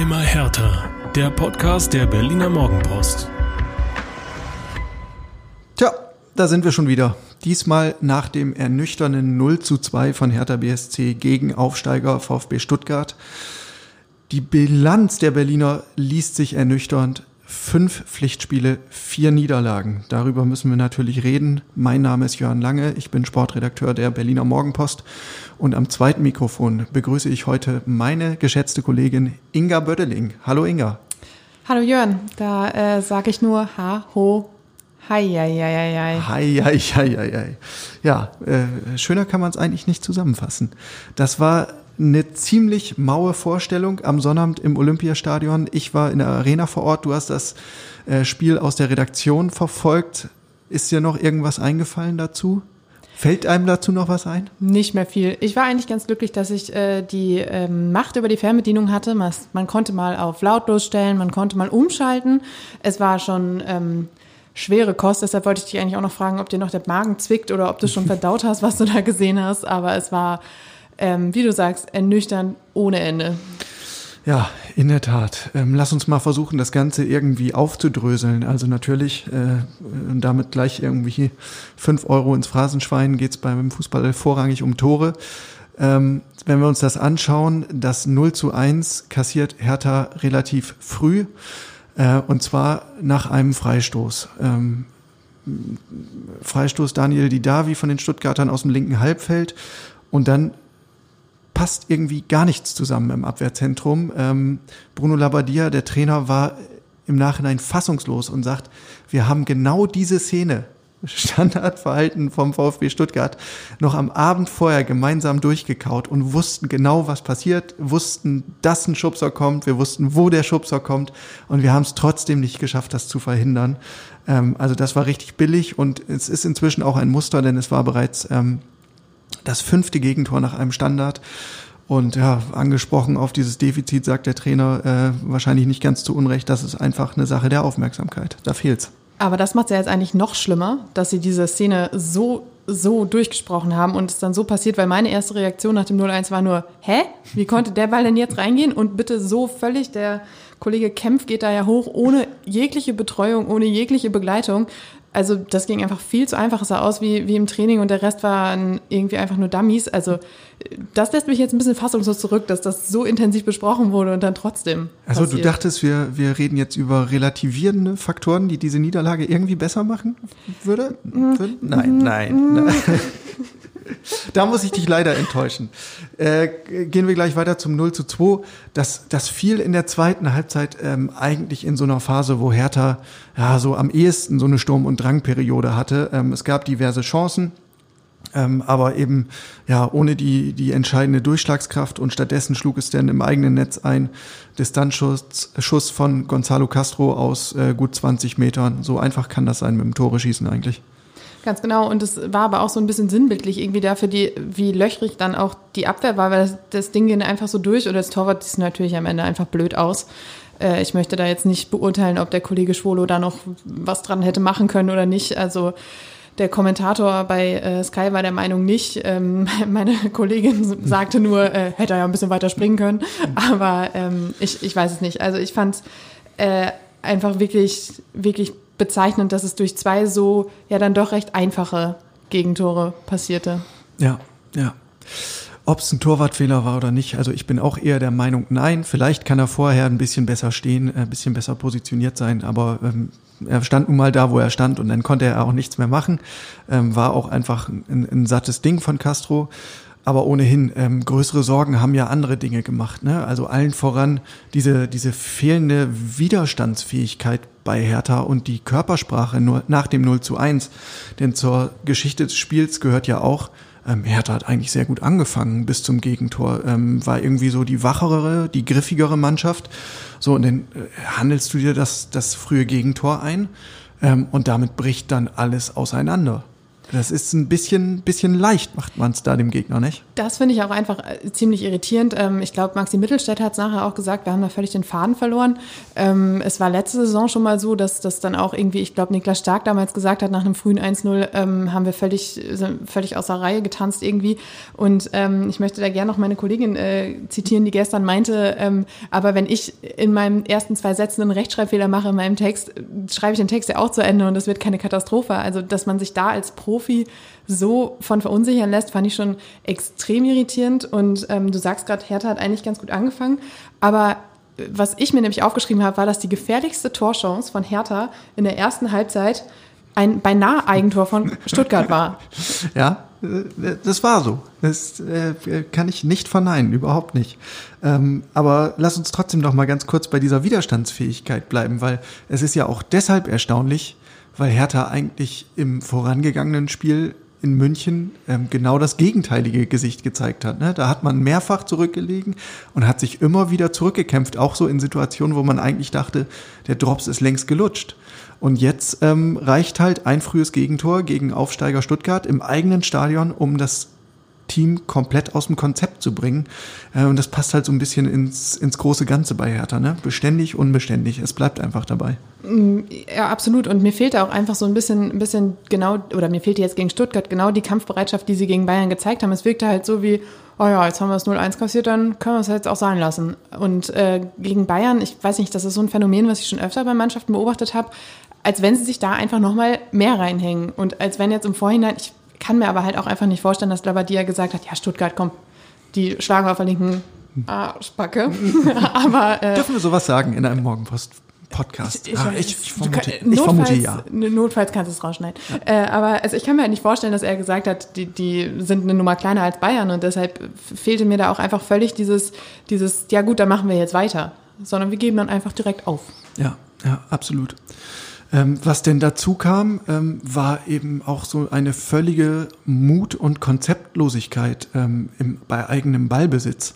Immer härter. Der Podcast der Berliner Morgenpost. Tja, da sind wir schon wieder. Diesmal nach dem ernüchternden 0 zu 2 von Hertha BSC gegen Aufsteiger VfB Stuttgart. Die Bilanz der Berliner liest sich ernüchternd. Fünf Pflichtspiele, vier Niederlagen. Darüber müssen wir natürlich reden. Mein Name ist Jörn Lange, ich bin Sportredakteur der Berliner Morgenpost und am zweiten Mikrofon begrüße ich heute meine geschätzte Kollegin Inga Bödeling. Hallo Inga. Hallo Jörn, da äh, sage ich nur Ha, Ho, hi, hi, hi. Hi, hi, hi, hi, hi. Ja, äh, schöner kann man es eigentlich nicht zusammenfassen. Das war eine ziemlich maue Vorstellung am Sonnabend im Olympiastadion. Ich war in der Arena vor Ort. Du hast das äh, Spiel aus der Redaktion verfolgt. Ist dir noch irgendwas eingefallen dazu? Fällt einem dazu noch was ein? Nicht mehr viel. Ich war eigentlich ganz glücklich, dass ich äh, die ähm, Macht über die Fernbedienung hatte. Man, man, konnte mal auf lautlos stellen, man konnte mal umschalten. Es war schon ähm, schwere Kost. Deshalb wollte ich dich eigentlich auch noch fragen, ob dir noch der Magen zwickt oder ob du schon verdaut hast, was du da gesehen hast. Aber es war ähm, wie du sagst, ernüchternd ohne Ende. Ja, in der Tat. Ähm, lass uns mal versuchen, das Ganze irgendwie aufzudröseln. Also natürlich, äh, damit gleich irgendwie fünf Euro ins Phrasenschwein geht es beim Fußball vorrangig um Tore. Ähm, wenn wir uns das anschauen, das 0 zu 1 kassiert Hertha relativ früh. Äh, und zwar nach einem Freistoß. Ähm, Freistoß Daniel Didavi von den Stuttgartern aus dem linken Halbfeld. Und dann passt irgendwie gar nichts zusammen im Abwehrzentrum. Ähm, Bruno Labbadia, der Trainer, war im Nachhinein fassungslos und sagt, wir haben genau diese Szene, Standardverhalten vom VfB Stuttgart, noch am Abend vorher gemeinsam durchgekaut und wussten genau, was passiert, wussten, dass ein Schubser kommt, wir wussten, wo der Schubser kommt und wir haben es trotzdem nicht geschafft, das zu verhindern. Ähm, also das war richtig billig und es ist inzwischen auch ein Muster, denn es war bereits ähm, das fünfte Gegentor nach einem Standard. Und ja, angesprochen auf dieses Defizit sagt der Trainer äh, wahrscheinlich nicht ganz zu Unrecht, das ist einfach eine Sache der Aufmerksamkeit. Da fehlt's. Aber das macht es ja jetzt eigentlich noch schlimmer, dass sie diese Szene so, so durchgesprochen haben und es dann so passiert, weil meine erste Reaktion nach dem 0-1 war nur, hä? Wie konnte der Ball denn jetzt reingehen? Und bitte so völlig, der Kollege Kempf geht da ja hoch, ohne jegliche Betreuung, ohne jegliche Begleitung also das ging einfach viel zu einfach. Es sah aus wie, wie im Training und der Rest waren irgendwie einfach nur Dummies. Also das lässt mich jetzt ein bisschen fassungslos zurück, dass das so intensiv besprochen wurde und dann trotzdem. Also passiert. du dachtest, wir, wir reden jetzt über relativierende Faktoren, die diese Niederlage irgendwie besser machen würde? Mhm. Nein, nein. nein. da muss ich dich leider enttäuschen. Äh, gehen wir gleich weiter zum 0 zu 2. Das, das fiel in der zweiten Halbzeit ähm, eigentlich in so einer Phase, wo Hertha ja so am ehesten so eine Sturm- und Drangperiode hatte. Ähm, es gab diverse Chancen. Ähm, aber eben ja ohne die die entscheidende Durchschlagskraft und stattdessen schlug es dann im eigenen Netz ein Distanzschuss Schuss von Gonzalo Castro aus äh, gut 20 Metern. So einfach kann das sein mit dem Tore schießen eigentlich. Ganz genau. Und es war aber auch so ein bisschen sinnbildlich irgendwie dafür, die, wie löchrig dann auch die Abwehr war, weil das, das Ding ging einfach so durch und das Torwart sieht natürlich am Ende einfach blöd aus. Äh, ich möchte da jetzt nicht beurteilen, ob der Kollege Schwolo da noch was dran hätte machen können oder nicht. Also der Kommentator bei äh, Sky war der Meinung nicht. Ähm, meine Kollegin sagte nur, äh, hätte er ja ein bisschen weiter springen können. Aber ähm, ich, ich weiß es nicht. Also ich fand äh, einfach wirklich, wirklich bezeichnend, dass es durch zwei so ja dann doch recht einfache Gegentore passierte. Ja, ja. Ob es ein Torwartfehler war oder nicht, also ich bin auch eher der Meinung, nein, vielleicht kann er vorher ein bisschen besser stehen, ein bisschen besser positioniert sein, aber ähm, er stand nun mal da, wo er stand und dann konnte er auch nichts mehr machen. Ähm, war auch einfach ein, ein sattes Ding von Castro. Aber ohnehin, ähm, größere Sorgen haben ja andere Dinge gemacht. Ne? Also allen voran diese, diese fehlende Widerstandsfähigkeit bei Hertha und die Körpersprache nur nach dem 0 zu 1. Denn zur Geschichte des Spiels gehört ja auch, ähm, Hertha hat eigentlich sehr gut angefangen bis zum Gegentor. Ähm, war irgendwie so die wachere, die griffigere Mannschaft. So, und dann äh, handelst du dir das, das frühe Gegentor ein ähm, und damit bricht dann alles auseinander. Das ist ein bisschen, bisschen leicht, macht man es da dem Gegner, nicht? Das finde ich auch einfach äh, ziemlich irritierend. Ähm, ich glaube, Maxi Mittelstädt hat es nachher auch gesagt, wir haben da völlig den Faden verloren. Ähm, es war letzte Saison schon mal so, dass das dann auch irgendwie, ich glaube, Niklas Stark damals gesagt hat, nach einem frühen 1-0 ähm, haben wir völlig, völlig außer Reihe getanzt irgendwie. Und ich möchte da gerne noch meine Kollegin äh, zitieren, die gestern meinte, aber wenn ich in meinen ersten zwei Sätzen einen Rechtschreibfehler mache in meinem Text, schreibe ich den Text ja auch zu Ende und das wird keine Katastrophe. Also, dass man sich da als Profi so von verunsichern lässt, fand ich schon extrem irritierend. Und ähm, du sagst gerade, Hertha hat eigentlich ganz gut angefangen. Aber äh, was ich mir nämlich aufgeschrieben habe, war, dass die gefährlichste Torchance von Hertha in der ersten Halbzeit ein beinahe Eigentor von Stuttgart war. Ja, äh, das war so. Das äh, kann ich nicht verneinen, überhaupt nicht. Ähm, aber lass uns trotzdem noch mal ganz kurz bei dieser Widerstandsfähigkeit bleiben, weil es ist ja auch deshalb erstaunlich, weil Hertha eigentlich im vorangegangenen Spiel in München ähm, genau das gegenteilige Gesicht gezeigt hat. Ne? Da hat man mehrfach zurückgelegen und hat sich immer wieder zurückgekämpft, auch so in Situationen, wo man eigentlich dachte, der Drops ist längst gelutscht. Und jetzt ähm, reicht halt ein frühes Gegentor gegen Aufsteiger Stuttgart im eigenen Stadion, um das Team komplett aus dem Konzept zu bringen. Äh, und das passt halt so ein bisschen ins, ins große Ganze bei Hertha. Ne? Beständig, unbeständig. Es bleibt einfach dabei. Mm, ja, absolut. Und mir fehlt auch einfach so ein bisschen, ein bisschen genau, oder mir fehlte jetzt gegen Stuttgart genau die Kampfbereitschaft, die sie gegen Bayern gezeigt haben. Es wirkte halt so wie, oh ja, jetzt haben wir das 0-1 kassiert, dann können wir es jetzt auch sein lassen. Und äh, gegen Bayern, ich weiß nicht, das ist so ein Phänomen, was ich schon öfter bei Mannschaften beobachtet habe, als wenn sie sich da einfach nochmal mehr reinhängen. Und als wenn jetzt im Vorhinein, ich kann mir aber halt auch einfach nicht vorstellen, dass Labadia gesagt hat, ja, Stuttgart, komm, die schlagen auf der linken Arschbacke. aber, äh, Dürfen wir sowas sagen in einem Morgenpost? Podcast. Ich, ich, ah, ich, ich, vermute, kann, notfalls, vermute, ja. Notfalls kannst du es rausschneiden. Ja. Äh, aber also ich kann mir halt nicht vorstellen, dass er gesagt hat, die, die sind eine Nummer kleiner als Bayern und deshalb fehlte mir da auch einfach völlig dieses, dieses, ja gut, dann machen wir jetzt weiter. Sondern wir geben dann einfach direkt auf. Ja, ja, absolut. Ähm, was denn dazu kam, ähm, war eben auch so eine völlige Mut- und Konzeptlosigkeit ähm, im, bei eigenem Ballbesitz.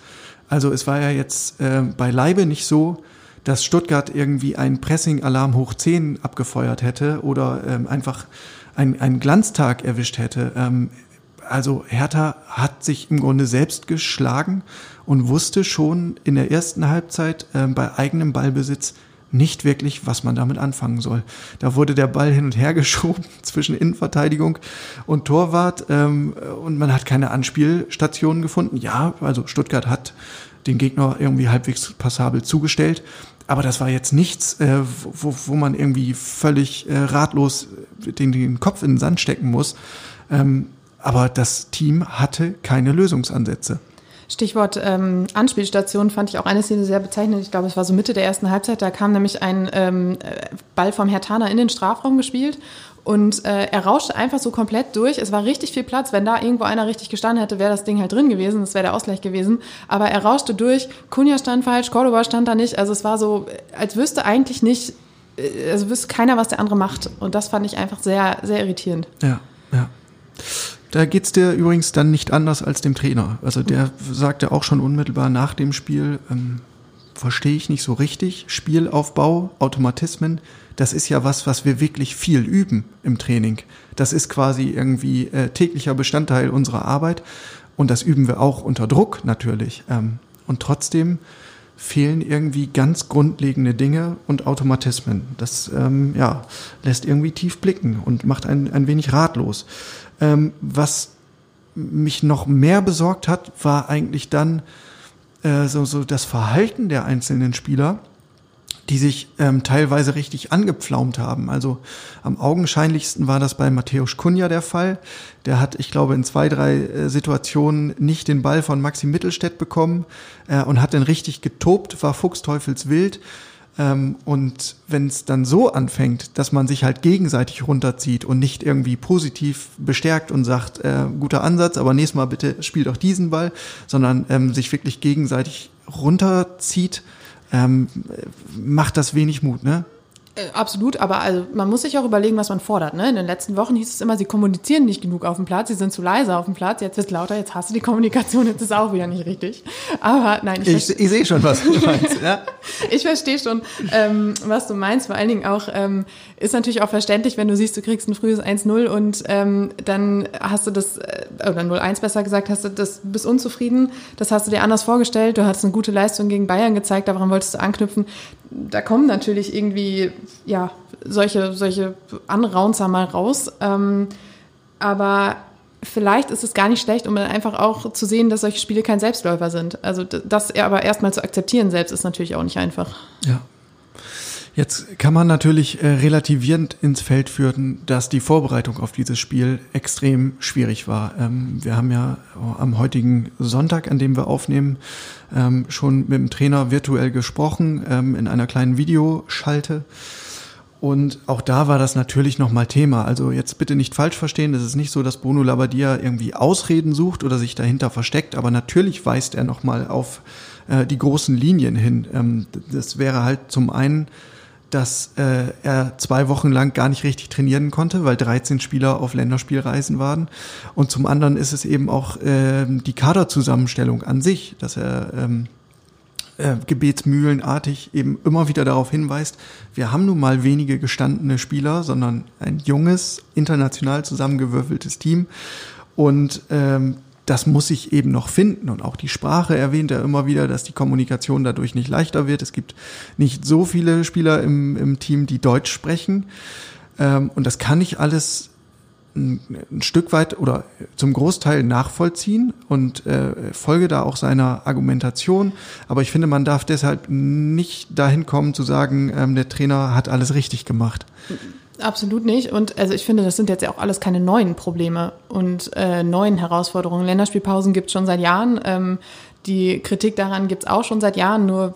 Also es war ja jetzt äh, beileibe nicht so, dass Stuttgart irgendwie einen Pressing-Alarm hoch 10 abgefeuert hätte oder ähm, einfach ein, einen Glanztag erwischt hätte. Ähm, also Hertha hat sich im Grunde selbst geschlagen und wusste schon in der ersten Halbzeit äh, bei eigenem Ballbesitz, nicht wirklich, was man damit anfangen soll. Da wurde der Ball hin und her geschoben zwischen Innenverteidigung und Torwart ähm, und man hat keine Anspielstationen gefunden. Ja, also Stuttgart hat den Gegner irgendwie halbwegs passabel zugestellt, aber das war jetzt nichts, äh, wo, wo man irgendwie völlig äh, ratlos den, den Kopf in den Sand stecken muss. Ähm, aber das Team hatte keine Lösungsansätze. Stichwort ähm, Anspielstation fand ich auch eine Szene sehr bezeichnend. Ich glaube, es war so Mitte der ersten Halbzeit. Da kam nämlich ein ähm, Ball vom Hertaner in den Strafraum gespielt und äh, er rauschte einfach so komplett durch. Es war richtig viel Platz. Wenn da irgendwo einer richtig gestanden hätte, wäre das Ding halt drin gewesen. Das wäre der Ausgleich gewesen. Aber er rauschte durch. Kunja stand falsch, Cordoba stand da nicht. Also es war so, als wüsste eigentlich nicht, äh, also wüsste keiner, was der andere macht. Und das fand ich einfach sehr, sehr irritierend. Ja, ja. Da geht's dir übrigens dann nicht anders als dem Trainer. Also der sagte auch schon unmittelbar nach dem Spiel, ähm, verstehe ich nicht so richtig, Spielaufbau, Automatismen, das ist ja was, was wir wirklich viel üben im Training. Das ist quasi irgendwie äh, täglicher Bestandteil unserer Arbeit und das üben wir auch unter Druck natürlich. Ähm, und trotzdem fehlen irgendwie ganz grundlegende Dinge und Automatismen. Das ähm, ja, lässt irgendwie tief blicken und macht ein, ein wenig ratlos. Ähm, was mich noch mehr besorgt hat, war eigentlich dann äh, so, so das Verhalten der einzelnen Spieler, die sich ähm, teilweise richtig angepflaumt haben. Also am augenscheinlichsten war das bei Matthäus Kunja der Fall. Der hat, ich glaube, in zwei, drei äh, Situationen nicht den Ball von Maxi Mittelstädt bekommen äh, und hat dann richtig getobt, war fuchsteufelswild. Ähm, und wenn es dann so anfängt, dass man sich halt gegenseitig runterzieht und nicht irgendwie positiv bestärkt und sagt, äh, guter Ansatz, aber nächstes Mal bitte spiel doch diesen Ball, sondern ähm, sich wirklich gegenseitig runterzieht, ähm, macht das wenig Mut, ne? Äh, absolut, aber also man muss sich auch überlegen, was man fordert. Ne? In den letzten Wochen hieß es immer, sie kommunizieren nicht genug auf dem Platz, sie sind zu leise auf dem Platz, jetzt wird lauter, jetzt hast du die Kommunikation, jetzt ist auch wieder nicht richtig. Aber nein, ich, ich, ich sehe schon, was du meinst. ja? ich verstehe schon, ähm, was du meinst. Vor allen Dingen auch, ähm, ist natürlich auch verständlich, wenn du siehst, du kriegst ein frühes 1-0 und ähm, dann hast du das, äh, oder 0-1 besser gesagt, hast du das, bist unzufrieden. Das hast du dir anders vorgestellt. Du hast eine gute Leistung gegen Bayern gezeigt, daran wolltest du anknüpfen. Da kommen natürlich irgendwie, ja, solche, solche Anraunzer mal raus. Ähm, aber vielleicht ist es gar nicht schlecht, um dann einfach auch zu sehen, dass solche Spiele kein Selbstläufer sind. Also das aber erstmal zu akzeptieren selbst ist natürlich auch nicht einfach. Ja. Jetzt kann man natürlich äh, relativierend ins Feld führen, dass die Vorbereitung auf dieses Spiel extrem schwierig war. Ähm, wir haben ja am heutigen Sonntag, an dem wir aufnehmen, ähm, schon mit dem Trainer virtuell gesprochen ähm, in einer kleinen Videoschalte. Und auch da war das natürlich nochmal Thema. Also jetzt bitte nicht falsch verstehen, es ist nicht so, dass Bruno Labbadia irgendwie Ausreden sucht oder sich dahinter versteckt, aber natürlich weist er nochmal auf äh, die großen Linien hin. Ähm, das wäre halt zum einen, dass äh, er zwei Wochen lang gar nicht richtig trainieren konnte, weil 13 Spieler auf Länderspielreisen waren. Und zum anderen ist es eben auch äh, die Kaderzusammenstellung an sich, dass er ähm, äh, gebetsmühlenartig eben immer wieder darauf hinweist, wir haben nun mal wenige gestandene Spieler, sondern ein junges, international zusammengewürfeltes Team. Und ähm, das muss sich eben noch finden. Und auch die Sprache erwähnt er immer wieder, dass die Kommunikation dadurch nicht leichter wird. Es gibt nicht so viele Spieler im, im Team, die Deutsch sprechen. Ähm, und das kann ich alles ein, ein Stück weit oder zum Großteil nachvollziehen und äh, folge da auch seiner Argumentation. Aber ich finde, man darf deshalb nicht dahin kommen zu sagen, ähm, der Trainer hat alles richtig gemacht. Absolut nicht. Und also ich finde, das sind jetzt ja auch alles keine neuen Probleme und äh, neuen Herausforderungen. Länderspielpausen gibt es schon seit Jahren. Ähm, die Kritik daran gibt es auch schon seit Jahren, nur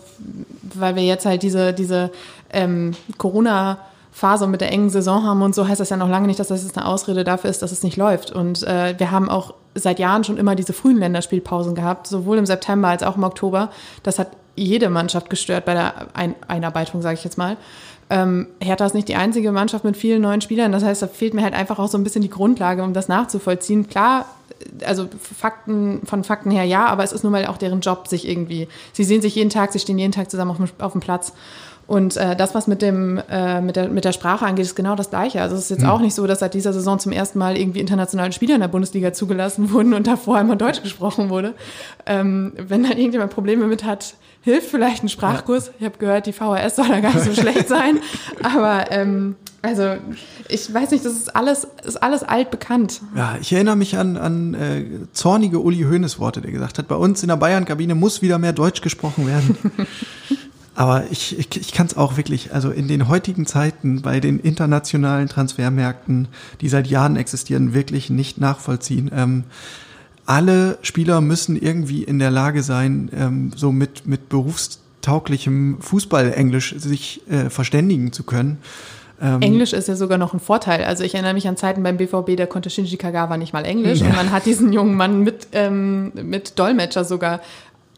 weil wir jetzt halt diese, diese ähm, Corona- Phase mit der engen Saison haben und so, heißt das ja noch lange nicht, dass das jetzt eine Ausrede dafür ist, dass es nicht läuft. Und äh, wir haben auch seit Jahren schon immer diese frühen Länderspielpausen gehabt, sowohl im September als auch im Oktober. Das hat jede Mannschaft gestört bei der Ein Einarbeitung, sage ich jetzt mal. Ähm, Hertha ist nicht die einzige Mannschaft mit vielen neuen Spielern. Das heißt, da fehlt mir halt einfach auch so ein bisschen die Grundlage, um das nachzuvollziehen. Klar, also Fakten, von Fakten her ja, aber es ist nun mal auch deren Job, sich irgendwie, sie sehen sich jeden Tag, sie stehen jeden Tag zusammen auf dem, auf dem Platz. Und äh, das, was mit dem äh, mit der mit der Sprache angeht, ist genau das Gleiche. Also es ist jetzt mhm. auch nicht so, dass seit dieser Saison zum ersten Mal irgendwie internationale Spieler in der Bundesliga zugelassen wurden und davor einmal Deutsch gesprochen wurde. Ähm, wenn da irgendjemand Probleme mit hat, hilft vielleicht ein Sprachkurs. Ich habe gehört, die VHS soll da gar nicht so schlecht sein. Aber ähm, also ich weiß nicht, das ist alles, ist alles altbekannt. Ja, ich erinnere mich an, an äh, zornige Uli Hoeneß Worte, der gesagt hat, bei uns in der Bayern-Kabine muss wieder mehr Deutsch gesprochen werden. Aber ich, ich, ich kann es auch wirklich, also in den heutigen Zeiten bei den internationalen Transfermärkten, die seit Jahren existieren, wirklich nicht nachvollziehen. Ähm, alle Spieler müssen irgendwie in der Lage sein, ähm, so mit, mit berufstauglichem Fußball-Englisch sich äh, verständigen zu können. Ähm, Englisch ist ja sogar noch ein Vorteil. Also ich erinnere mich an Zeiten beim BVB, da konnte Shinji Kagawa nicht mal Englisch ja. und man hat diesen jungen Mann mit, ähm, mit Dolmetscher sogar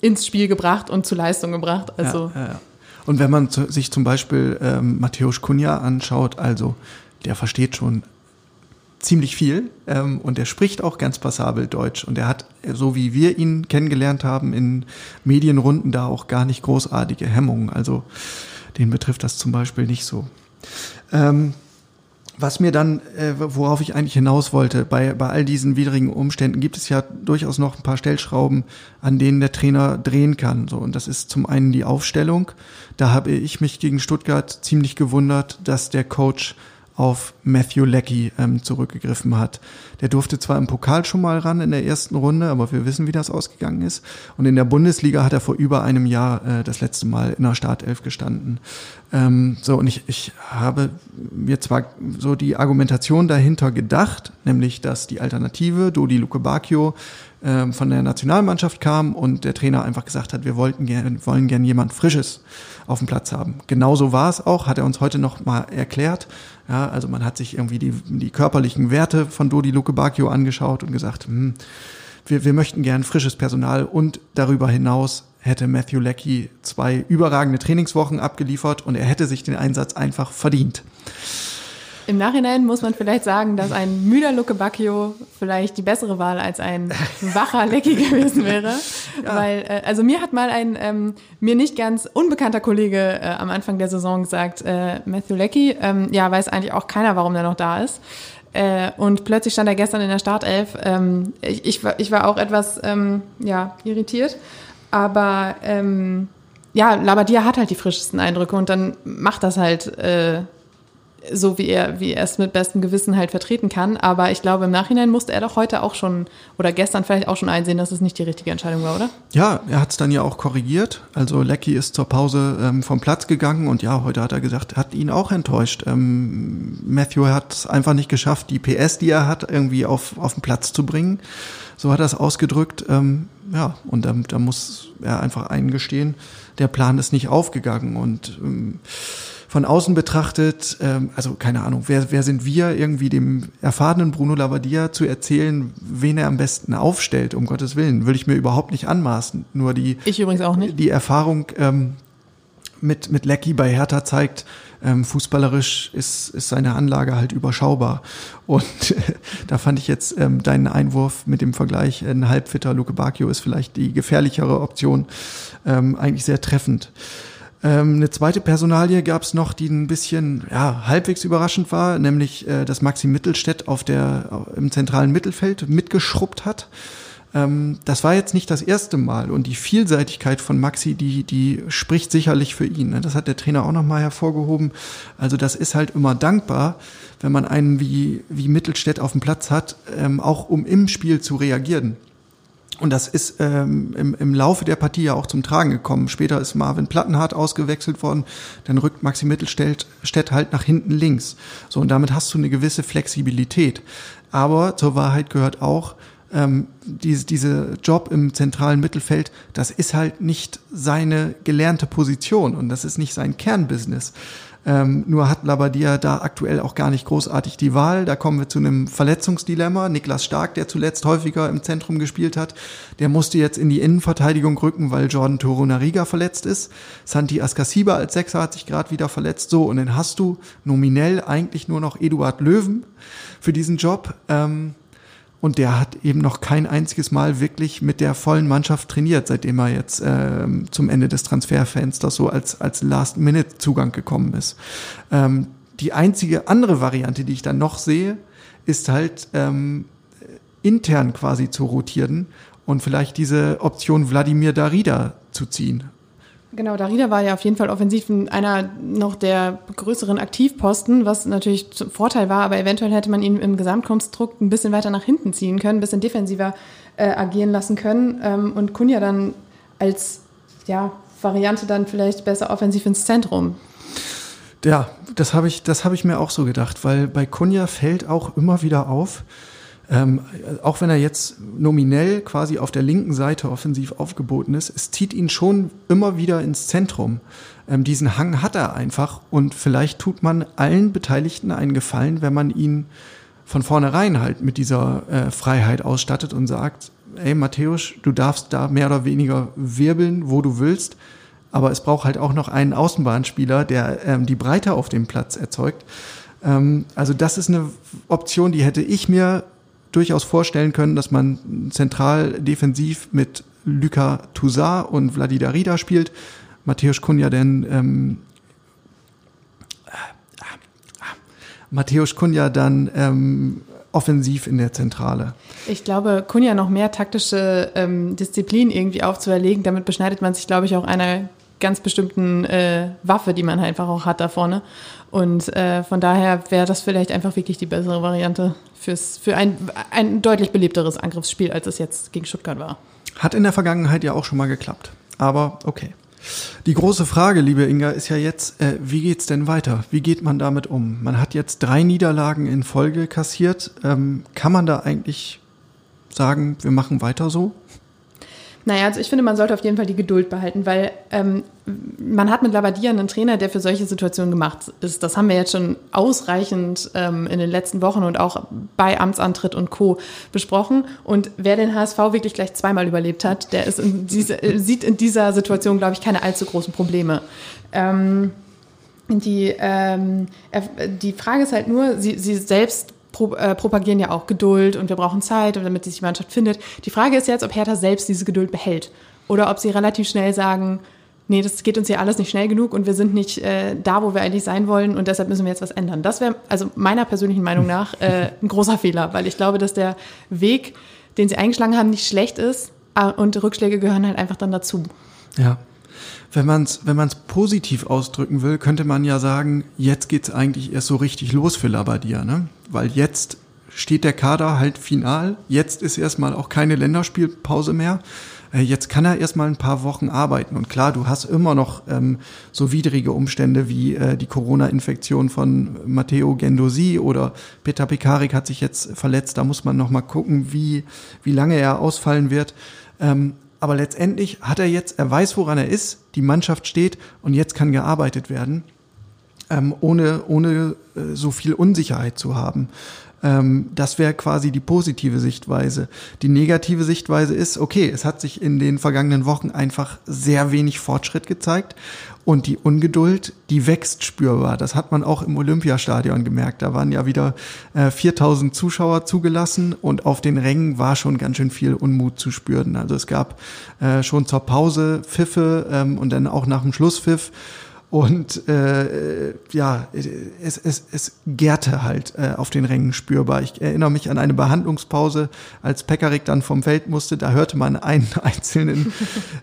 ins Spiel gebracht und zu Leistung gebracht. Also ja, ja, und wenn man zu, sich zum Beispiel ähm, Matthäus Kunja anschaut, also der versteht schon ziemlich viel ähm, und der spricht auch ganz passabel Deutsch und er hat, so wie wir ihn kennengelernt haben, in Medienrunden da auch gar nicht großartige Hemmungen. Also den betrifft das zum Beispiel nicht so. Ähm, was mir dann, äh, worauf ich eigentlich hinaus wollte, bei, bei all diesen widrigen Umständen gibt es ja durchaus noch ein paar Stellschrauben, an denen der Trainer drehen kann. So, und das ist zum einen die Aufstellung. Da habe ich mich gegen Stuttgart ziemlich gewundert, dass der Coach auf Matthew Leckie ähm, zurückgegriffen hat. Der durfte zwar im Pokal schon mal ran in der ersten Runde, aber wir wissen, wie das ausgegangen ist. Und in der Bundesliga hat er vor über einem Jahr äh, das letzte Mal in der Startelf gestanden. Ähm, so, und ich, ich habe mir zwar so die Argumentation dahinter gedacht, nämlich, dass die Alternative, Dodi Luke Bacchio, ähm, von der Nationalmannschaft kam und der Trainer einfach gesagt hat, wir wollten gern, wollen gern jemand Frisches auf dem Platz haben. Genauso war es auch, hat er uns heute noch mal erklärt. Ja, also man hat sich irgendwie die, die körperlichen Werte von Dodi Luke Bacchio angeschaut und gesagt, hm, wir, wir möchten gern frisches Personal und darüber hinaus hätte Matthew Leckie zwei überragende Trainingswochen abgeliefert und er hätte sich den Einsatz einfach verdient. Im Nachhinein muss man vielleicht sagen, dass ein müder Luke Bacchio vielleicht die bessere Wahl als ein wacher Lecky gewesen wäre. Ja. Weil, äh, also mir hat mal ein ähm, mir nicht ganz unbekannter Kollege äh, am Anfang der Saison gesagt, äh, Matthew Lecky, ähm, ja, weiß eigentlich auch keiner, warum der noch da ist. Äh, und plötzlich stand er gestern in der Startelf. Ähm, ich, ich, war, ich war auch etwas ähm, ja, irritiert. Aber ähm, ja, Labadia hat halt die frischesten Eindrücke und dann macht das halt äh, so, wie er, wie er es mit bestem Gewissen halt vertreten kann. Aber ich glaube, im Nachhinein musste er doch heute auch schon oder gestern vielleicht auch schon einsehen, dass es nicht die richtige Entscheidung war, oder? Ja, er hat es dann ja auch korrigiert. Also Lecky ist zur Pause ähm, vom Platz gegangen und ja, heute hat er gesagt, hat ihn auch enttäuscht. Ähm, Matthew hat es einfach nicht geschafft, die PS, die er hat, irgendwie auf, auf den Platz zu bringen. So hat er es ausgedrückt. Ähm, ja, und da, da muss er einfach eingestehen, der Plan ist nicht aufgegangen und ähm, von außen betrachtet, ähm, also keine Ahnung, wer, wer sind wir, irgendwie dem erfahrenen Bruno Labbadia zu erzählen, wen er am besten aufstellt, um Gottes Willen, würde ich mir überhaupt nicht anmaßen. Nur die, ich übrigens auch nicht. Die Erfahrung ähm, mit, mit Lecky bei Hertha zeigt, ähm, fußballerisch ist, ist seine Anlage halt überschaubar. Und äh, da fand ich jetzt ähm, deinen Einwurf mit dem Vergleich, ein halbfitter Luke Bacchio ist vielleicht die gefährlichere Option, ähm, eigentlich sehr treffend. Ähm, eine zweite Personalie gab es noch, die ein bisschen ja, halbwegs überraschend war, nämlich äh, dass Maxi Mittelstädt auf der, im zentralen Mittelfeld mitgeschrubbt hat. Ähm, das war jetzt nicht das erste Mal und die Vielseitigkeit von Maxi, die, die spricht sicherlich für ihn. Ne? Das hat der Trainer auch nochmal hervorgehoben. Also das ist halt immer dankbar, wenn man einen wie, wie Mittelstädt auf dem Platz hat, ähm, auch um im Spiel zu reagieren. Und das ist ähm, im, im Laufe der Partie ja auch zum Tragen gekommen. Später ist Marvin Plattenhardt ausgewechselt worden, dann rückt Maxi Mittelstädt halt nach hinten links. So, und damit hast du eine gewisse Flexibilität. Aber zur Wahrheit gehört auch, ähm, diese, diese Job im zentralen Mittelfeld, das ist halt nicht seine gelernte Position und das ist nicht sein Kernbusiness. Ähm, nur hat Labadia da aktuell auch gar nicht großartig die Wahl. Da kommen wir zu einem Verletzungsdilemma. Niklas Stark, der zuletzt häufiger im Zentrum gespielt hat, der musste jetzt in die Innenverteidigung rücken, weil Jordan Toro Nariga verletzt ist. Santi Askasiba als Sechser hat sich gerade wieder verletzt. So, und dann hast du nominell eigentlich nur noch Eduard Löwen für diesen Job. Ähm, und der hat eben noch kein einziges Mal wirklich mit der vollen Mannschaft trainiert, seitdem er jetzt ähm, zum Ende des Transferfensters so als, als Last-Minute-Zugang gekommen ist. Ähm, die einzige andere Variante, die ich dann noch sehe, ist halt ähm, intern quasi zu rotieren und vielleicht diese Option Wladimir Darida zu ziehen. Genau, Darida war ja auf jeden Fall offensiv einer noch der größeren Aktivposten, was natürlich zum Vorteil war, aber eventuell hätte man ihn im Gesamtkonstrukt ein bisschen weiter nach hinten ziehen können, ein bisschen defensiver äh, agieren lassen können ähm, und Kunja dann als ja, Variante dann vielleicht besser offensiv ins Zentrum. Ja, das habe ich, das habe ich mir auch so gedacht, weil bei Kunja fällt auch immer wieder auf, ähm, auch wenn er jetzt nominell quasi auf der linken Seite offensiv aufgeboten ist, es zieht ihn schon immer wieder ins Zentrum. Ähm, diesen Hang hat er einfach und vielleicht tut man allen Beteiligten einen Gefallen, wenn man ihn von vornherein halt mit dieser äh, Freiheit ausstattet und sagt, ey Matthäus, du darfst da mehr oder weniger wirbeln, wo du willst, aber es braucht halt auch noch einen Außenbahnspieler, der ähm, die Breite auf dem Platz erzeugt. Ähm, also das ist eine Option, die hätte ich mir durchaus vorstellen können, dass man zentral defensiv mit Luka Toussaint und Vladi Darida spielt. Matthäus Kunja denn ähm, Matthäus Kunja dann ähm, offensiv in der Zentrale. Ich glaube, Kunja noch mehr taktische ähm, Disziplin irgendwie aufzuerlegen, damit beschneidet man sich, glaube ich, auch einer ganz bestimmten äh, Waffe, die man einfach auch hat da vorne. Und äh, von daher wäre das vielleicht einfach wirklich die bessere Variante fürs, für ein, ein deutlich beliebteres Angriffsspiel, als es jetzt gegen Stuttgart war. Hat in der Vergangenheit ja auch schon mal geklappt. Aber okay. Die große Frage, liebe Inga, ist ja jetzt, äh, wie geht's denn weiter? Wie geht man damit um? Man hat jetzt drei Niederlagen in Folge kassiert. Ähm, kann man da eigentlich sagen, wir machen weiter so? Naja, also ich finde, man sollte auf jeden Fall die Geduld behalten, weil ähm, man hat mit Labadia einen Trainer, der für solche Situationen gemacht ist. Das haben wir jetzt schon ausreichend ähm, in den letzten Wochen und auch bei Amtsantritt und Co. besprochen. Und wer den HSV wirklich gleich zweimal überlebt hat, der in diese, sieht in dieser Situation, glaube ich, keine allzu großen Probleme. Ähm, die, ähm, die Frage ist halt nur, sie, sie selbst pro, äh, propagieren ja auch Geduld und wir brauchen Zeit, damit sich die Mannschaft findet. Die Frage ist jetzt, ob Hertha selbst diese Geduld behält oder ob sie relativ schnell sagen, nee, das geht uns hier alles nicht schnell genug und wir sind nicht äh, da, wo wir eigentlich sein wollen und deshalb müssen wir jetzt was ändern. Das wäre also meiner persönlichen Meinung nach äh, ein großer Fehler, weil ich glaube, dass der Weg, den sie eingeschlagen haben, nicht schlecht ist äh, und Rückschläge gehören halt einfach dann dazu. Ja. Wenn man es wenn man's positiv ausdrücken will, könnte man ja sagen, jetzt geht's eigentlich erst so richtig los für Labadia, ne? Weil jetzt steht der Kader halt final, jetzt ist erstmal auch keine Länderspielpause mehr. Äh, jetzt kann er erstmal ein paar Wochen arbeiten. Und klar, du hast immer noch ähm, so widrige Umstände wie äh, die Corona-Infektion von Matteo Gendosi oder Peter Pekarik hat sich jetzt verletzt. Da muss man noch mal gucken, wie, wie lange er ausfallen wird. Ähm, aber letztendlich hat er jetzt, er weiß, woran er ist, die Mannschaft steht und jetzt kann gearbeitet werden, ähm, ohne, ohne äh, so viel Unsicherheit zu haben. Ähm, das wäre quasi die positive Sichtweise. Die negative Sichtweise ist, okay, es hat sich in den vergangenen Wochen einfach sehr wenig Fortschritt gezeigt und die Ungeduld, die wächst spürbar. Das hat man auch im Olympiastadion gemerkt. Da waren ja wieder äh, 4000 Zuschauer zugelassen und auf den Rängen war schon ganz schön viel Unmut zu spüren. Also es gab äh, schon zur Pause Pfiffe ähm, und dann auch nach dem Schlusspfiff und äh, ja, es, es, es gärte halt äh, auf den Rängen spürbar. Ich erinnere mich an eine Behandlungspause, als Pekarik dann vom Feld musste. Da hörte man einen einzelnen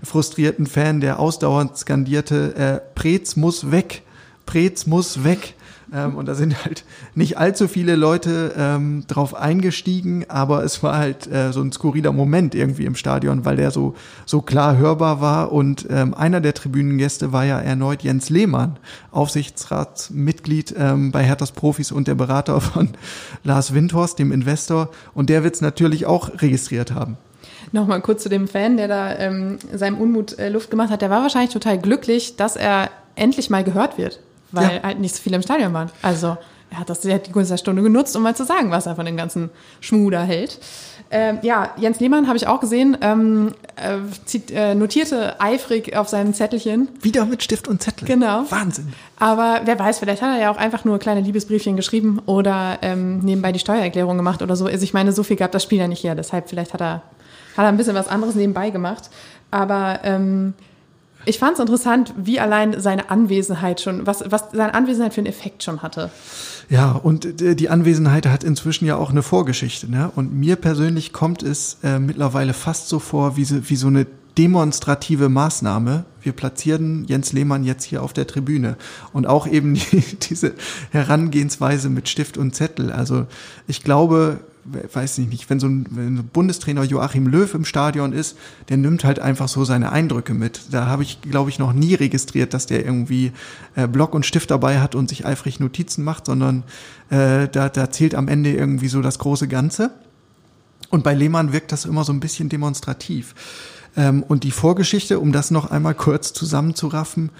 frustrierten Fan, der ausdauernd skandierte, äh, Preetz muss weg, Preetz muss weg. Ähm, und da sind halt nicht allzu viele Leute ähm, drauf eingestiegen, aber es war halt äh, so ein skurriler Moment irgendwie im Stadion, weil der so, so klar hörbar war. Und ähm, einer der Tribünengäste war ja erneut Jens Lehmann, Aufsichtsratsmitglied ähm, bei Herthas Profis und der Berater von Lars Windhorst, dem Investor. Und der wird es natürlich auch registriert haben. Nochmal kurz zu dem Fan, der da ähm, seinem Unmut äh, Luft gemacht hat. Der war wahrscheinlich total glücklich, dass er endlich mal gehört wird weil ja. halt nicht so viele im Stadion waren. Also er hat das er hat die ganze Stunde genutzt, um mal zu sagen, was er von dem ganzen Schmuder hält. Ähm, ja, Jens Lehmann habe ich auch gesehen, ähm, äh, zieht, äh, notierte eifrig auf seinem Zettelchen. Wieder mit Stift und Zettel. Genau. Wahnsinn. Aber wer weiß, vielleicht hat er ja auch einfach nur kleine Liebesbriefchen geschrieben oder ähm, nebenbei die Steuererklärung gemacht oder so. Also ich meine, so viel gab das Spiel ja nicht her, deshalb vielleicht hat er, hat er ein bisschen was anderes nebenbei gemacht. Aber ähm, ich fand es interessant, wie allein seine Anwesenheit schon, was, was seine Anwesenheit für einen Effekt schon hatte. Ja, und äh, die Anwesenheit hat inzwischen ja auch eine Vorgeschichte. Ne? Und mir persönlich kommt es äh, mittlerweile fast so vor wie so, wie so eine demonstrative Maßnahme. Wir platzieren Jens Lehmann jetzt hier auf der Tribüne. Und auch eben die, diese Herangehensweise mit Stift und Zettel. Also ich glaube, weiß ich nicht, wenn so ein, wenn ein Bundestrainer Joachim Löw im Stadion ist, der nimmt halt einfach so seine Eindrücke mit. Da habe ich, glaube ich, noch nie registriert, dass der irgendwie äh, Block und Stift dabei hat und sich eifrig Notizen macht, sondern äh, da, da zählt am Ende irgendwie so das große Ganze. Und bei Lehmann wirkt das immer so ein bisschen demonstrativ. Ähm, und die Vorgeschichte, um das noch einmal kurz zusammenzuraffen,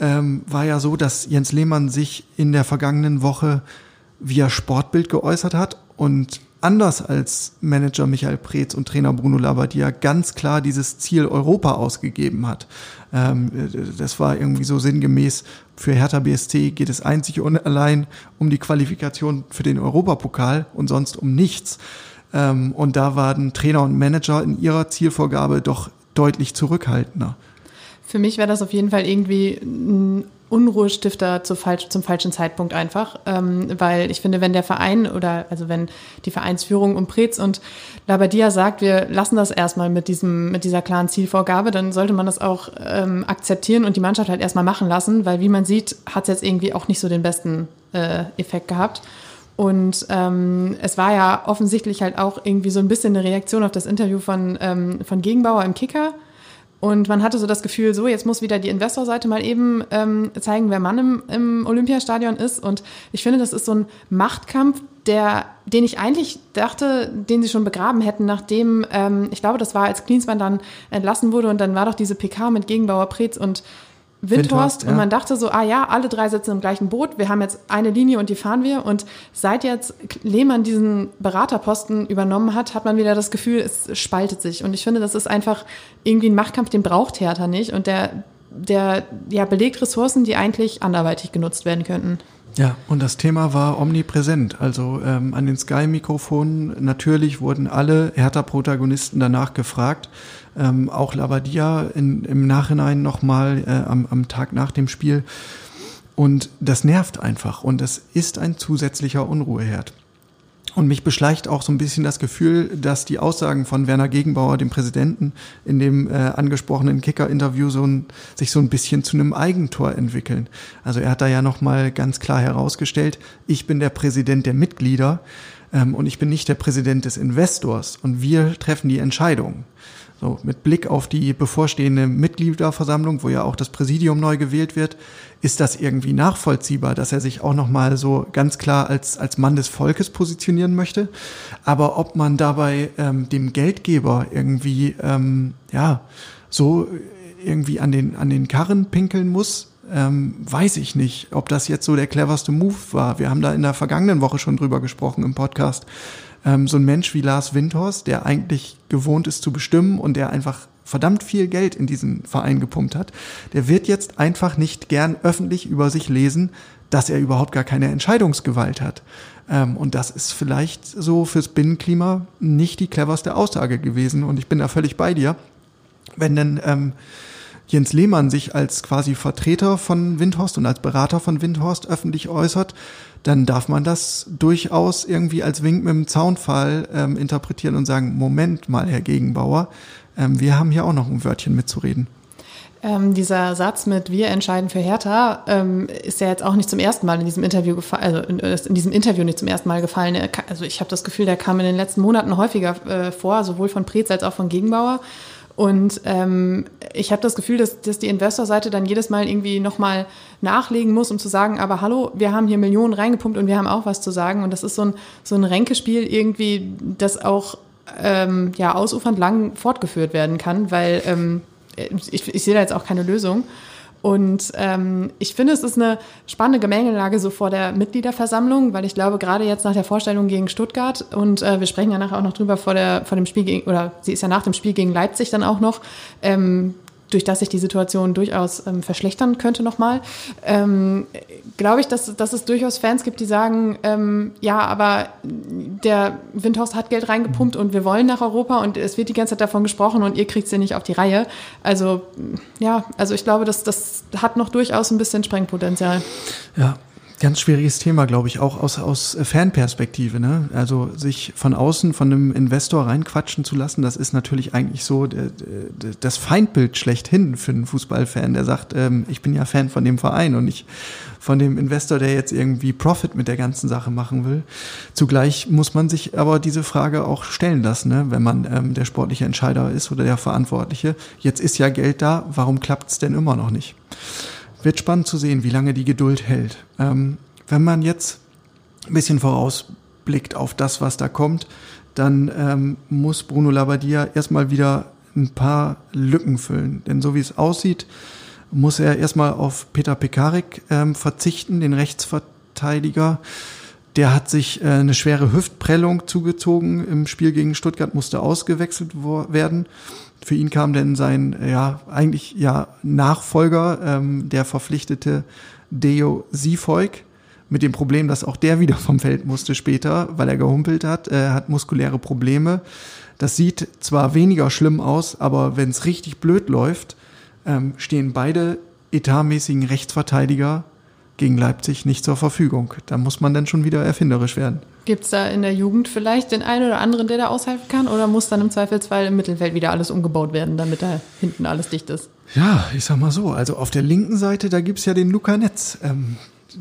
ähm, war ja so, dass Jens Lehmann sich in der vergangenen Woche via Sportbild geäußert hat und anders als Manager Michael Preetz und Trainer Bruno Labbadia ganz klar dieses Ziel Europa ausgegeben hat. Ähm, das war irgendwie so sinngemäß, für Hertha BSC geht es einzig und allein um die Qualifikation für den Europapokal und sonst um nichts. Ähm, und da waren Trainer und Manager in ihrer Zielvorgabe doch deutlich zurückhaltender. Für mich wäre das auf jeden Fall irgendwie ein Unruhestifter zu falsch, zum falschen Zeitpunkt einfach, ähm, weil ich finde, wenn der Verein oder also wenn die Vereinsführung um Preetz und Labadia sagt, wir lassen das erstmal mit diesem mit dieser klaren Zielvorgabe, dann sollte man das auch ähm, akzeptieren und die Mannschaft halt erstmal machen lassen, weil wie man sieht, hat es jetzt irgendwie auch nicht so den besten äh, Effekt gehabt. Und ähm, es war ja offensichtlich halt auch irgendwie so ein bisschen eine Reaktion auf das Interview von, ähm, von Gegenbauer im Kicker und man hatte so das Gefühl, so jetzt muss wieder die Investorseite mal eben ähm, zeigen, wer Mann im, im Olympiastadion ist. Und ich finde, das ist so ein Machtkampf, der, den ich eigentlich dachte, den sie schon begraben hätten, nachdem, ähm, ich glaube, das war, als Klinsmann dann entlassen wurde und dann war doch diese PK mit Gegenbauer Preetz und Windhorst, Windhorst ja. und man dachte so, ah ja, alle drei sitzen im gleichen Boot, wir haben jetzt eine Linie und die fahren wir und seit jetzt Lehmann diesen Beraterposten übernommen hat, hat man wieder das Gefühl, es spaltet sich und ich finde, das ist einfach irgendwie ein Machtkampf, den braucht Hertha nicht und der der ja, belegt Ressourcen, die eigentlich anderweitig genutzt werden könnten. Ja, und das Thema war omnipräsent. Also ähm, an den Sky-Mikrofonen natürlich wurden alle Hertha-Protagonisten danach gefragt. Ähm, auch Labadia in, im Nachhinein nochmal äh, am, am Tag nach dem Spiel. Und das nervt einfach. Und es ist ein zusätzlicher Unruheherd. Und mich beschleicht auch so ein bisschen das Gefühl, dass die Aussagen von Werner Gegenbauer, dem Präsidenten, in dem äh, angesprochenen Kicker-Interview so ein, sich so ein bisschen zu einem Eigentor entwickeln. Also er hat da ja nochmal ganz klar herausgestellt, ich bin der Präsident der Mitglieder ähm, und ich bin nicht der Präsident des Investors und wir treffen die Entscheidungen. So, mit Blick auf die bevorstehende Mitgliederversammlung, wo ja auch das Präsidium neu gewählt wird, ist das irgendwie nachvollziehbar, dass er sich auch nochmal so ganz klar als, als Mann des Volkes positionieren möchte. Aber ob man dabei ähm, dem Geldgeber irgendwie, ähm, ja, so irgendwie an den, an den Karren pinkeln muss, ähm, weiß ich nicht, ob das jetzt so der cleverste Move war. Wir haben da in der vergangenen Woche schon drüber gesprochen im Podcast ähm, so ein Mensch wie Lars Windhorst, der eigentlich gewohnt ist zu bestimmen und der einfach verdammt viel Geld in diesen Verein gepumpt hat, der wird jetzt einfach nicht gern öffentlich über sich lesen, dass er überhaupt gar keine Entscheidungsgewalt hat. Ähm, und das ist vielleicht so fürs Binnenklima nicht die cleverste Aussage gewesen. Und ich bin da völlig bei dir. Wenn denn ähm, Jens Lehmann sich als quasi Vertreter von Windhorst und als Berater von Windhorst öffentlich äußert, dann darf man das durchaus irgendwie als Wink mit dem Zaunfall ähm, interpretieren und sagen, Moment mal, Herr Gegenbauer, ähm, wir haben hier auch noch ein Wörtchen mitzureden. Ähm, dieser Satz mit wir entscheiden für Hertha ähm, ist ja jetzt auch nicht zum ersten Mal in diesem Interview gefallen, also in, in, diesem Interview nicht zum ersten Mal gefallen. Also ich habe das Gefühl, der kam in den letzten Monaten häufiger äh, vor, sowohl von Preetz als auch von Gegenbauer. Und ähm, ich habe das Gefühl, dass, dass die Investorseite dann jedes Mal irgendwie nochmal nachlegen muss, um zu sagen, aber hallo, wir haben hier Millionen reingepumpt und wir haben auch was zu sagen. Und das ist so ein, so ein Ränkespiel irgendwie, das auch ähm, ja, ausufernd lang fortgeführt werden kann, weil ähm, ich, ich sehe da jetzt auch keine Lösung. Und ähm, ich finde, es ist eine spannende Gemengelage so vor der Mitgliederversammlung, weil ich glaube, gerade jetzt nach der Vorstellung gegen Stuttgart und äh, wir sprechen ja nachher auch noch drüber vor, der, vor dem Spiel gegen, oder sie ist ja nach dem Spiel gegen Leipzig dann auch noch, ähm, durch das sich die Situation durchaus ähm, verschlechtern könnte nochmal, ähm, glaube ich, dass, dass es durchaus Fans gibt, die sagen, ähm, ja, aber der Windhorst hat Geld reingepumpt und wir wollen nach Europa und es wird die ganze Zeit davon gesprochen und ihr kriegt sie nicht auf die Reihe. Also ja, also ich glaube, dass das hat noch durchaus ein bisschen Sprengpotenzial. Ja, Ganz schwieriges Thema, glaube ich, auch aus, aus Fanperspektive. Ne? Also sich von außen von einem Investor reinquatschen zu lassen, das ist natürlich eigentlich so das Feindbild schlechthin für einen Fußballfan, der sagt, ähm, ich bin ja Fan von dem Verein und nicht von dem Investor, der jetzt irgendwie Profit mit der ganzen Sache machen will. Zugleich muss man sich aber diese Frage auch stellen lassen, ne? wenn man ähm, der sportliche Entscheider ist oder der Verantwortliche. Jetzt ist ja Geld da, warum klappt es denn immer noch nicht? Wird spannend zu sehen, wie lange die Geduld hält. Ähm, wenn man jetzt ein bisschen vorausblickt auf das, was da kommt, dann ähm, muss Bruno Labbadia erstmal wieder ein paar Lücken füllen. Denn so wie es aussieht, muss er erstmal auf Peter Pekarik ähm, verzichten, den Rechtsverteidiger. Der hat sich äh, eine schwere Hüftprellung zugezogen im Spiel gegen Stuttgart, musste ausgewechselt werden. Für ihn kam denn sein, ja, eigentlich ja Nachfolger, ähm, der verpflichtete Deo Sifoik, mit dem Problem, dass auch der wieder vom Feld musste später, weil er gehumpelt hat, äh, hat muskuläre Probleme. Das sieht zwar weniger schlimm aus, aber wenn es richtig blöd läuft, ähm, stehen beide etatmäßigen Rechtsverteidiger gegen Leipzig nicht zur Verfügung. Da muss man dann schon wieder erfinderisch werden. Gibt es da in der Jugend vielleicht den einen oder anderen, der da aushelfen kann? Oder muss dann im Zweifelsfall im Mittelfeld wieder alles umgebaut werden, damit da hinten alles dicht ist? Ja, ich sag mal so. Also auf der linken Seite, da gibt es ja den Luca Netz. Ähm,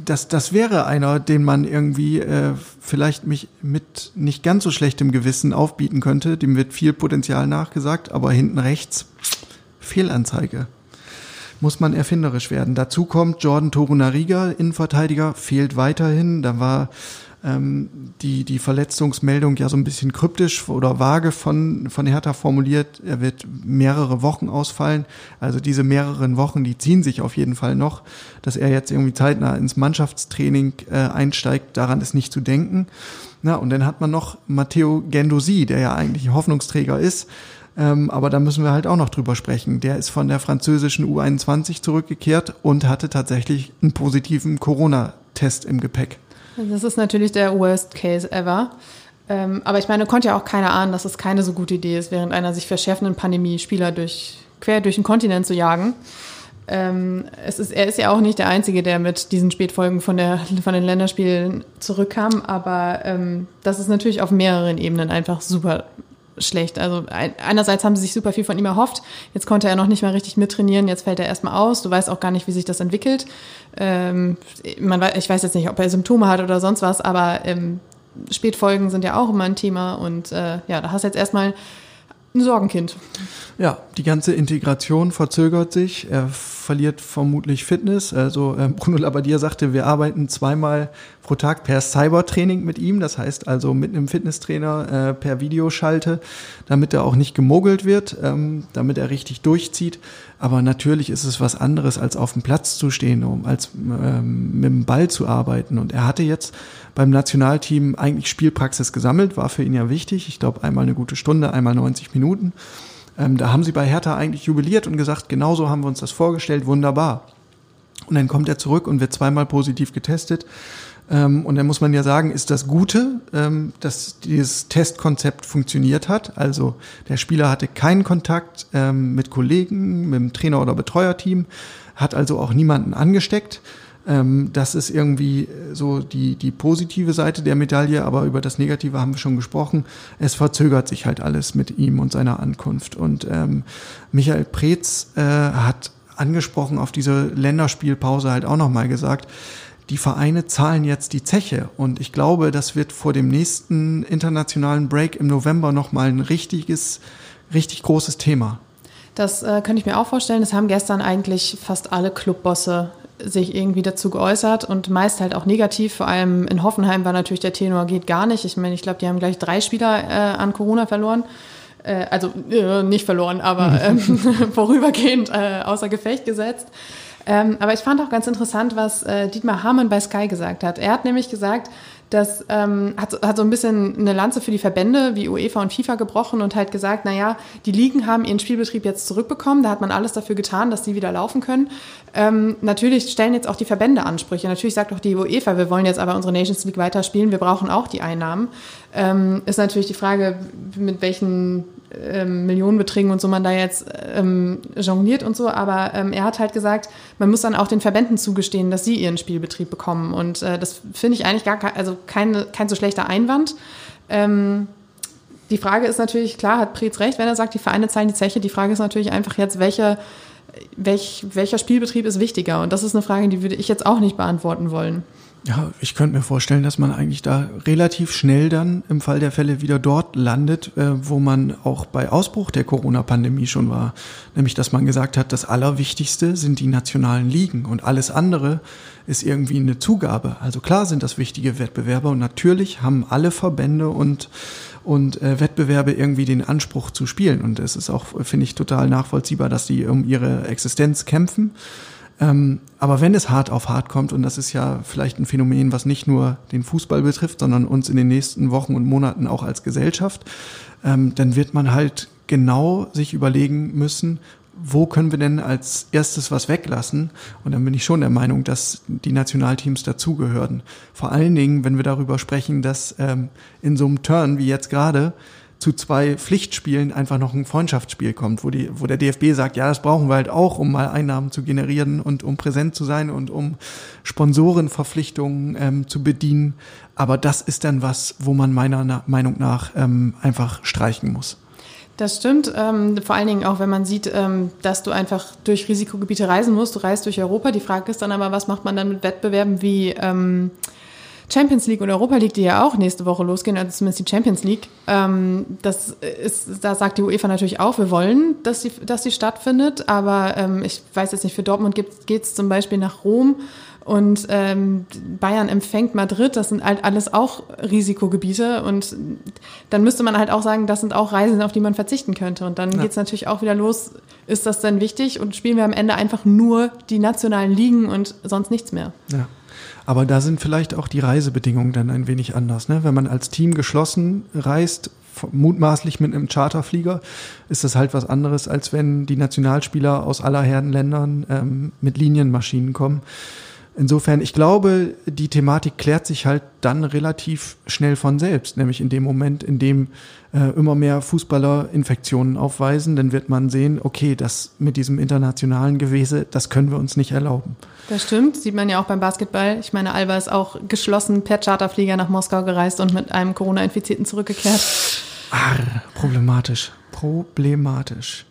das, das wäre einer, den man irgendwie äh, vielleicht mich mit nicht ganz so schlechtem Gewissen aufbieten könnte. Dem wird viel Potenzial nachgesagt, aber hinten rechts Fehlanzeige muss man erfinderisch werden. Dazu kommt Jordan Torunariga, Innenverteidiger, fehlt weiterhin. Da war ähm, die, die Verletzungsmeldung ja so ein bisschen kryptisch oder vage von, von Hertha formuliert. Er wird mehrere Wochen ausfallen. Also diese mehreren Wochen, die ziehen sich auf jeden Fall noch. Dass er jetzt irgendwie zeitnah ins Mannschaftstraining äh, einsteigt, daran ist nicht zu denken. Na, und dann hat man noch Matteo Gendosi, der ja eigentlich Hoffnungsträger ist Ähm, aber da müssen wir halt auch noch drüber sprechen. Der ist von der französischen U21 zurückgekehrt und hatte tatsächlich einen positiven Corona-Test im Gepäck. Das ist natürlich der Worst Case ever. Ähm, aber ich meine, konnte ja auch keiner ahnen, dass es keine so gute Idee ist, während einer sich verschärfenden Pandemie Spieler durch, quer durch den Kontinent zu jagen. Ähm, es ist, er ist ja auch nicht der Einzige, der mit diesen Spätfolgen von, der, von den Länderspielen zurückkam, aber ähm, das ist natürlich auf mehreren Ebenen einfach super schlecht. Also einerseits haben sie sich super viel von ihm erhofft. Jetzt konnte er noch nicht mal richtig mittrainieren. Jetzt fällt er erstmal aus. Du weißt auch gar nicht, wie sich das entwickelt. Ähm, man, ich weiß jetzt nicht, ob er Symptome hat oder sonst was, aber ähm, Spätfolgen sind ja auch immer ein Thema. Und äh, ja, da hast du jetzt erstmal ein Sorgenkind. Ja, die ganze Integration verzögert sich. Er verliert vermutlich Fitness. Also äh, Bruno Labbadia sagte, wir arbeiten zweimal pro Tag per Cybertraining mit ihm. Das heißt also mit einem Fitnesstrainer äh, per Videoschalte, damit er auch nicht gemogelt wird, ähm, damit er richtig durchzieht. Aber natürlich ist es was anderes, als auf dem Platz zu stehen, um als ähm, mit dem Ball zu arbeiten. Und er hatte jetzt beim Nationalteam eigentlich Spielpraxis gesammelt, war für ihn ja wichtig. Ich glaube, einmal eine gute Stunde, einmal 90 Minuten. Ähm, da haben sie bei Hertha eigentlich jubiliert und gesagt, genauso haben wir uns das vorgestellt, wunderbar. Und dann kommt er zurück und wird zweimal positiv getestet. Ähm, und dann muss man ja sagen, ist das Gute, ähm, dass dieses Testkonzept funktioniert hat. Also der Spieler hatte keinen Kontakt ähm, mit Kollegen, mit dem Trainer- oder Betreuerteam, hat also auch niemanden angesteckt. Ähm, das ist irgendwie so die, die positive Seite der Medaille, aber über das Negative haben wir schon gesprochen. Es verzögert sich halt alles mit ihm und seiner Ankunft. Und ähm, Michael Preetz äh, hat angesprochen auf diese Länderspielpause halt auch nochmal gesagt, die Vereine zahlen jetzt die Zeche. Und ich glaube, das wird vor dem nächsten internationalen Break im November nochmal ein richtiges, richtig großes Thema. Das äh, könnte ich mir auch vorstellen. Das haben gestern eigentlich fast alle Clubbosse sich irgendwie dazu geäußert und meist halt auch negativ. Vor allem in Hoffenheim war natürlich der Tenor geht gar nicht. Ich meine, ich glaube, die haben gleich drei Spieler äh, an Corona verloren. Äh, also äh, nicht verloren, aber ähm, vorübergehend äh, außer Gefecht gesetzt. Ähm, aber ich fand auch ganz interessant, was äh, Dietmar Hamann bei Sky gesagt hat. Er hat nämlich gesagt, das ähm, hat, hat so ein bisschen eine Lanze für die Verbände wie UEFA und FIFA gebrochen und halt gesagt, naja, die Ligen haben ihren Spielbetrieb jetzt zurückbekommen, da hat man alles dafür getan, dass sie wieder laufen können. Ähm, natürlich stellen jetzt auch die Verbände Ansprüche. Natürlich sagt auch die UEFA, wir wollen jetzt aber unsere Nations League weiterspielen, wir brauchen auch die Einnahmen. Ähm, ist natürlich die Frage, mit welchen ähm, Millionenbeträgen und so man da jetzt ähm, jongliert und so, aber ähm, er hat halt gesagt, man muss dann auch den Verbänden zugestehen, dass sie ihren Spielbetrieb bekommen und äh, das finde ich eigentlich gar kein, also kein, kein so schlechter Einwand. Ähm, die Frage ist natürlich, klar hat Preetz recht, wenn er sagt, die Vereine zahlen die Zeche. Die Frage ist natürlich einfach jetzt, welche, welch, welcher Spielbetrieb ist wichtiger? Und das ist eine Frage, die würde ich jetzt auch nicht beantworten wollen. Ja, ich könnte mir vorstellen, dass man eigentlich da relativ schnell dann im Fall der Fälle wieder dort landet, äh, wo man auch bei Ausbruch der Corona-Pandemie schon war. Nämlich, dass man gesagt hat, das Allerwichtigste sind die nationalen Ligen und alles andere ist irgendwie eine Zugabe. Also klar sind das wichtige Wettbewerbe und natürlich haben alle Verbände und und äh, Wettbewerbe irgendwie den Anspruch zu spielen. Und es ist auch, finde ich, total nachvollziehbar, dass die um ihre Existenz kämpfen. Ähm, aber wenn es hart auf hart kommt, und das ist ja vielleicht ein Phänomen, was nicht nur den Fußball betrifft, sondern uns in den nächsten Wochen und Monaten auch als Gesellschaft, ähm, dann wird man halt genau sich überlegen müssen, wo können wir denn als erstes was weglassen? Und dann bin ich schon der Meinung, dass die Nationalteams dazugehören. Vor allen Dingen, wenn wir darüber sprechen, dass ähm, in so einem Turn wie jetzt gerade zu zwei Pflichtspielen einfach noch ein Freundschaftsspiel kommt, wo, die, wo der DFB sagt, ja, das brauchen wir halt auch, um mal Einnahmen zu generieren und um präsent zu sein und um Sponsorenverpflichtungen ähm, zu bedienen. Aber das ist dann was, wo man meiner Na Meinung nach ähm, einfach streichen muss. Das stimmt. Ähm, vor allen Dingen auch, wenn man sieht, ähm, dass du einfach durch Risikogebiete reisen musst. Du reist durch Europa. Die Frage ist dann aber, was macht man dann mit Wettbewerben wie ähm, Champions League und Europa League, die ja auch nächste Woche losgehen, also zumindest die Champions League, ähm, das ist, da sagt die UEFA natürlich auch, wir wollen, dass die, dass die stattfindet, aber ähm, ich weiß jetzt nicht, für Dortmund geht es zum Beispiel nach Rom und ähm, Bayern empfängt Madrid, das sind halt alles auch Risikogebiete und dann müsste man halt auch sagen, das sind auch Reisen, auf die man verzichten könnte und dann ja. geht es natürlich auch wieder los, ist das denn wichtig und spielen wir am Ende einfach nur die nationalen Ligen und sonst nichts mehr. Ja. Aber da sind vielleicht auch die Reisebedingungen dann ein wenig anders. Ne? Wenn man als Team geschlossen reist, mutmaßlich mit einem Charterflieger, ist das halt was anderes, als wenn die Nationalspieler aus aller Herren Ländern ähm, mit Linienmaschinen kommen. Insofern, ich glaube, die Thematik klärt sich halt dann relativ schnell von selbst, nämlich in dem Moment, in dem äh, immer mehr Fußballer Infektionen aufweisen, dann wird man sehen, okay, das mit diesem internationalen Gewese, das können wir uns nicht erlauben. Das stimmt, sieht man ja auch beim Basketball. Ich meine, Alba ist auch geschlossen per Charterflieger nach Moskau gereist und mit einem Corona-Infizierten zurückgekehrt. Arr, problematisch, problematisch.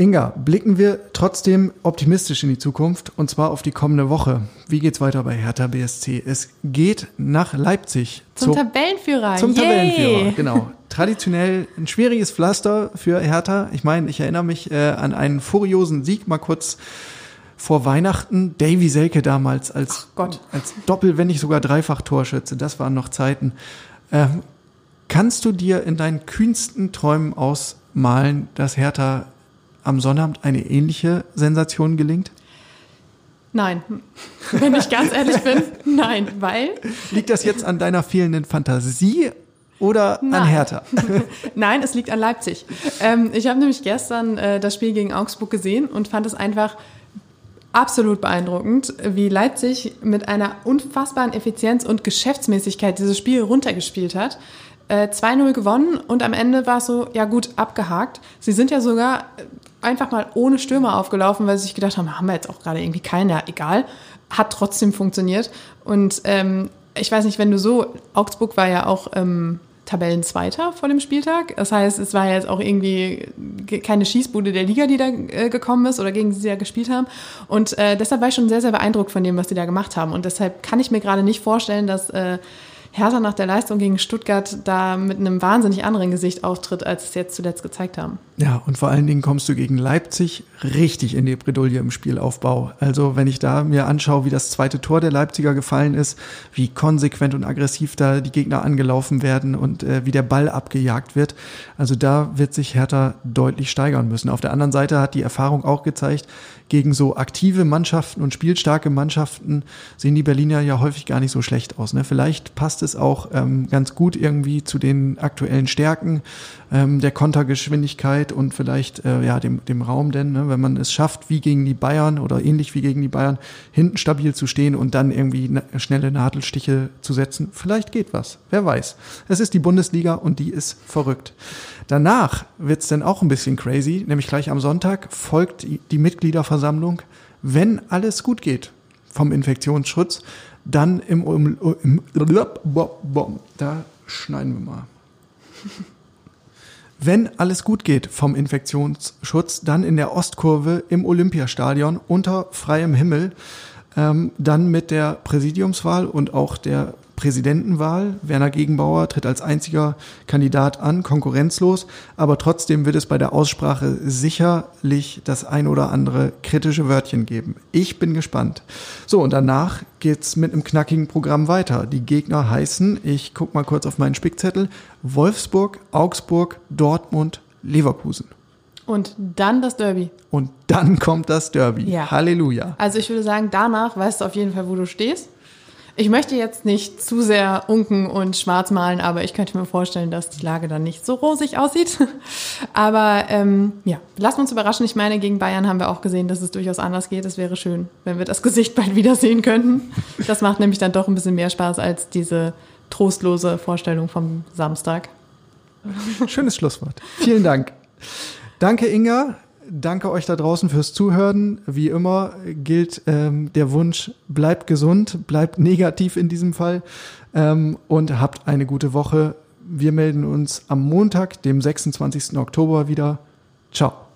Inga, blicken wir trotzdem optimistisch in die Zukunft und zwar auf die kommende Woche. Wie geht's weiter bei Hertha BSC? Es geht nach Leipzig. Zum zur, Tabellenführer. Zum Yay. Tabellenführer, genau. Traditionell ein schwieriges Pflaster für Hertha. Ich meine, ich erinnere mich äh, an einen furiosen Sieg mal kurz vor Weihnachten. Davy Selke damals als, als Doppel, wenn nicht sogar Dreifach-Torschütze. Das waren noch Zeiten. Ähm, kannst du dir in deinen kühnsten Träumen ausmalen, dass Hertha am Sonnabend eine ähnliche Sensation gelingt? Nein, wenn ich ganz ehrlich bin, nein, weil. Liegt das jetzt an deiner fehlenden Fantasie oder Nein. an Hertha? Nein, es liegt an Leipzig. Ähm, ich habe nämlich gestern äh, das Spiel gegen Augsburg gesehen und fand es einfach absolut beeindruckend, wie Leipzig mit einer unfassbaren Effizienz und Geschäftsmäßigkeit dieses Spiel runtergespielt hat. Äh, 2-0 gewonnen und am Ende war es so, ja gut, abgehakt. Sie sind ja sogar einfach mal ohne Stürmer aufgelaufen, weil sie sich gedacht haben, haben wir jetzt auch gerade irgendwie keinen, ja, egal. Hat trotzdem funktioniert. Und ähm, ich weiß nicht, wenn du so, Augsburg war ja auch ähm, Tabellenzweiter vor dem Spieltag. Das heißt, es war ja jetzt auch irgendwie keine Schießbude der Liga, die da äh, gekommen ist oder gegen die sie da gespielt haben. Und äh, deshalb war ich schon sehr, sehr beeindruckt von dem, was die da gemacht haben. Und deshalb kann ich mir gerade nicht vorstellen, dass äh, Hertha nach der Leistung gegen Stuttgart da mit einem wahnsinnig anderen Gesicht auftritt, als es jetzt zuletzt gezeigt haben. Ja, und vor allen Dingen kommst du gegen Leipzig richtig in die Bredouille im Spielaufbau. Also wenn ich da mir anschaue, wie das zweite Tor der Leipziger gefallen ist, wie konsequent und aggressiv da die Gegner angelaufen werden und äh, wie der Ball abgejagt wird, also da wird sich Hertha deutlich steigern müssen. Auf der anderen Seite hat die Erfahrung auch gezeigt, gegen so aktive Mannschaften und spielstarke Mannschaften sehen die Berliner ja häufig gar nicht so schlecht aus. Ne? Vielleicht passt es auch ähm, ganz gut irgendwie zu den aktuellen Stärken ähm, der Kontergeschwindigkeit und vielleicht äh, ja dem, dem Raum, denn ne? wenn man es schafft, wie gegen die Bayern oder ähnlich wie gegen die Bayern, hinten stabil zu stehen und dann irgendwie schnelle Nadelstiche zu setzen, vielleicht geht was. Wer weiß. Es ist die Bundesliga und die ist verrückt. Danach wird's dann auch ein bisschen crazy, nämlich gleich am Sonntag folgt die Mitgliederversammlung, wenn alles gut geht vom Infektionsschutz, dann im, im, im da schneiden wir mal. Wenn alles gut geht vom Infektionsschutz, dann in der Ostkurve im Olympiastadion unter freiem Himmel, ähm, dann mit der Präsidiumswahl und auch der Präsidentenwahl. Werner Gegenbauer tritt als einziger Kandidat an, konkurrenzlos, aber trotzdem wird es bei der Aussprache sicherlich das ein oder andere kritische Wörtchen geben. Ich bin gespannt. So, und danach geht's mit einem knackigen Programm weiter. Die Gegner heißen, ich guck mal kurz auf meinen Spickzettel, Wolfsburg, Augsburg, Dortmund, Leverkusen. Und dann das Derby. Und dann kommt das Derby. Ja. Halleluja. Also ich würde sagen, danach weißt du auf jeden Fall, wo du stehst. Ich möchte jetzt nicht zu sehr unken und schwarz malen, aber ich könnte mir vorstellen, dass die Lage dann nicht so rosig aussieht. Aber ähm, ja, lassen wir uns überraschen. Ich meine, gegen Bayern haben wir auch gesehen, dass es durchaus anders geht. Es wäre schön, wenn wir das Gesicht bald wiedersehen könnten. Das macht nämlich dann doch ein bisschen mehr Spaß als diese trostlose Vorstellung vom Samstag. Schönes Schlusswort. Vielen Dank. Danke, Inga. Danke euch da draußen fürs Zuhören. Wie immer gilt ähm, der Wunsch, bleibt gesund, bleibt negativ in diesem Fall ähm, und habt eine gute Woche. Wir melden uns am Montag, dem 26. Oktober wieder. Ciao.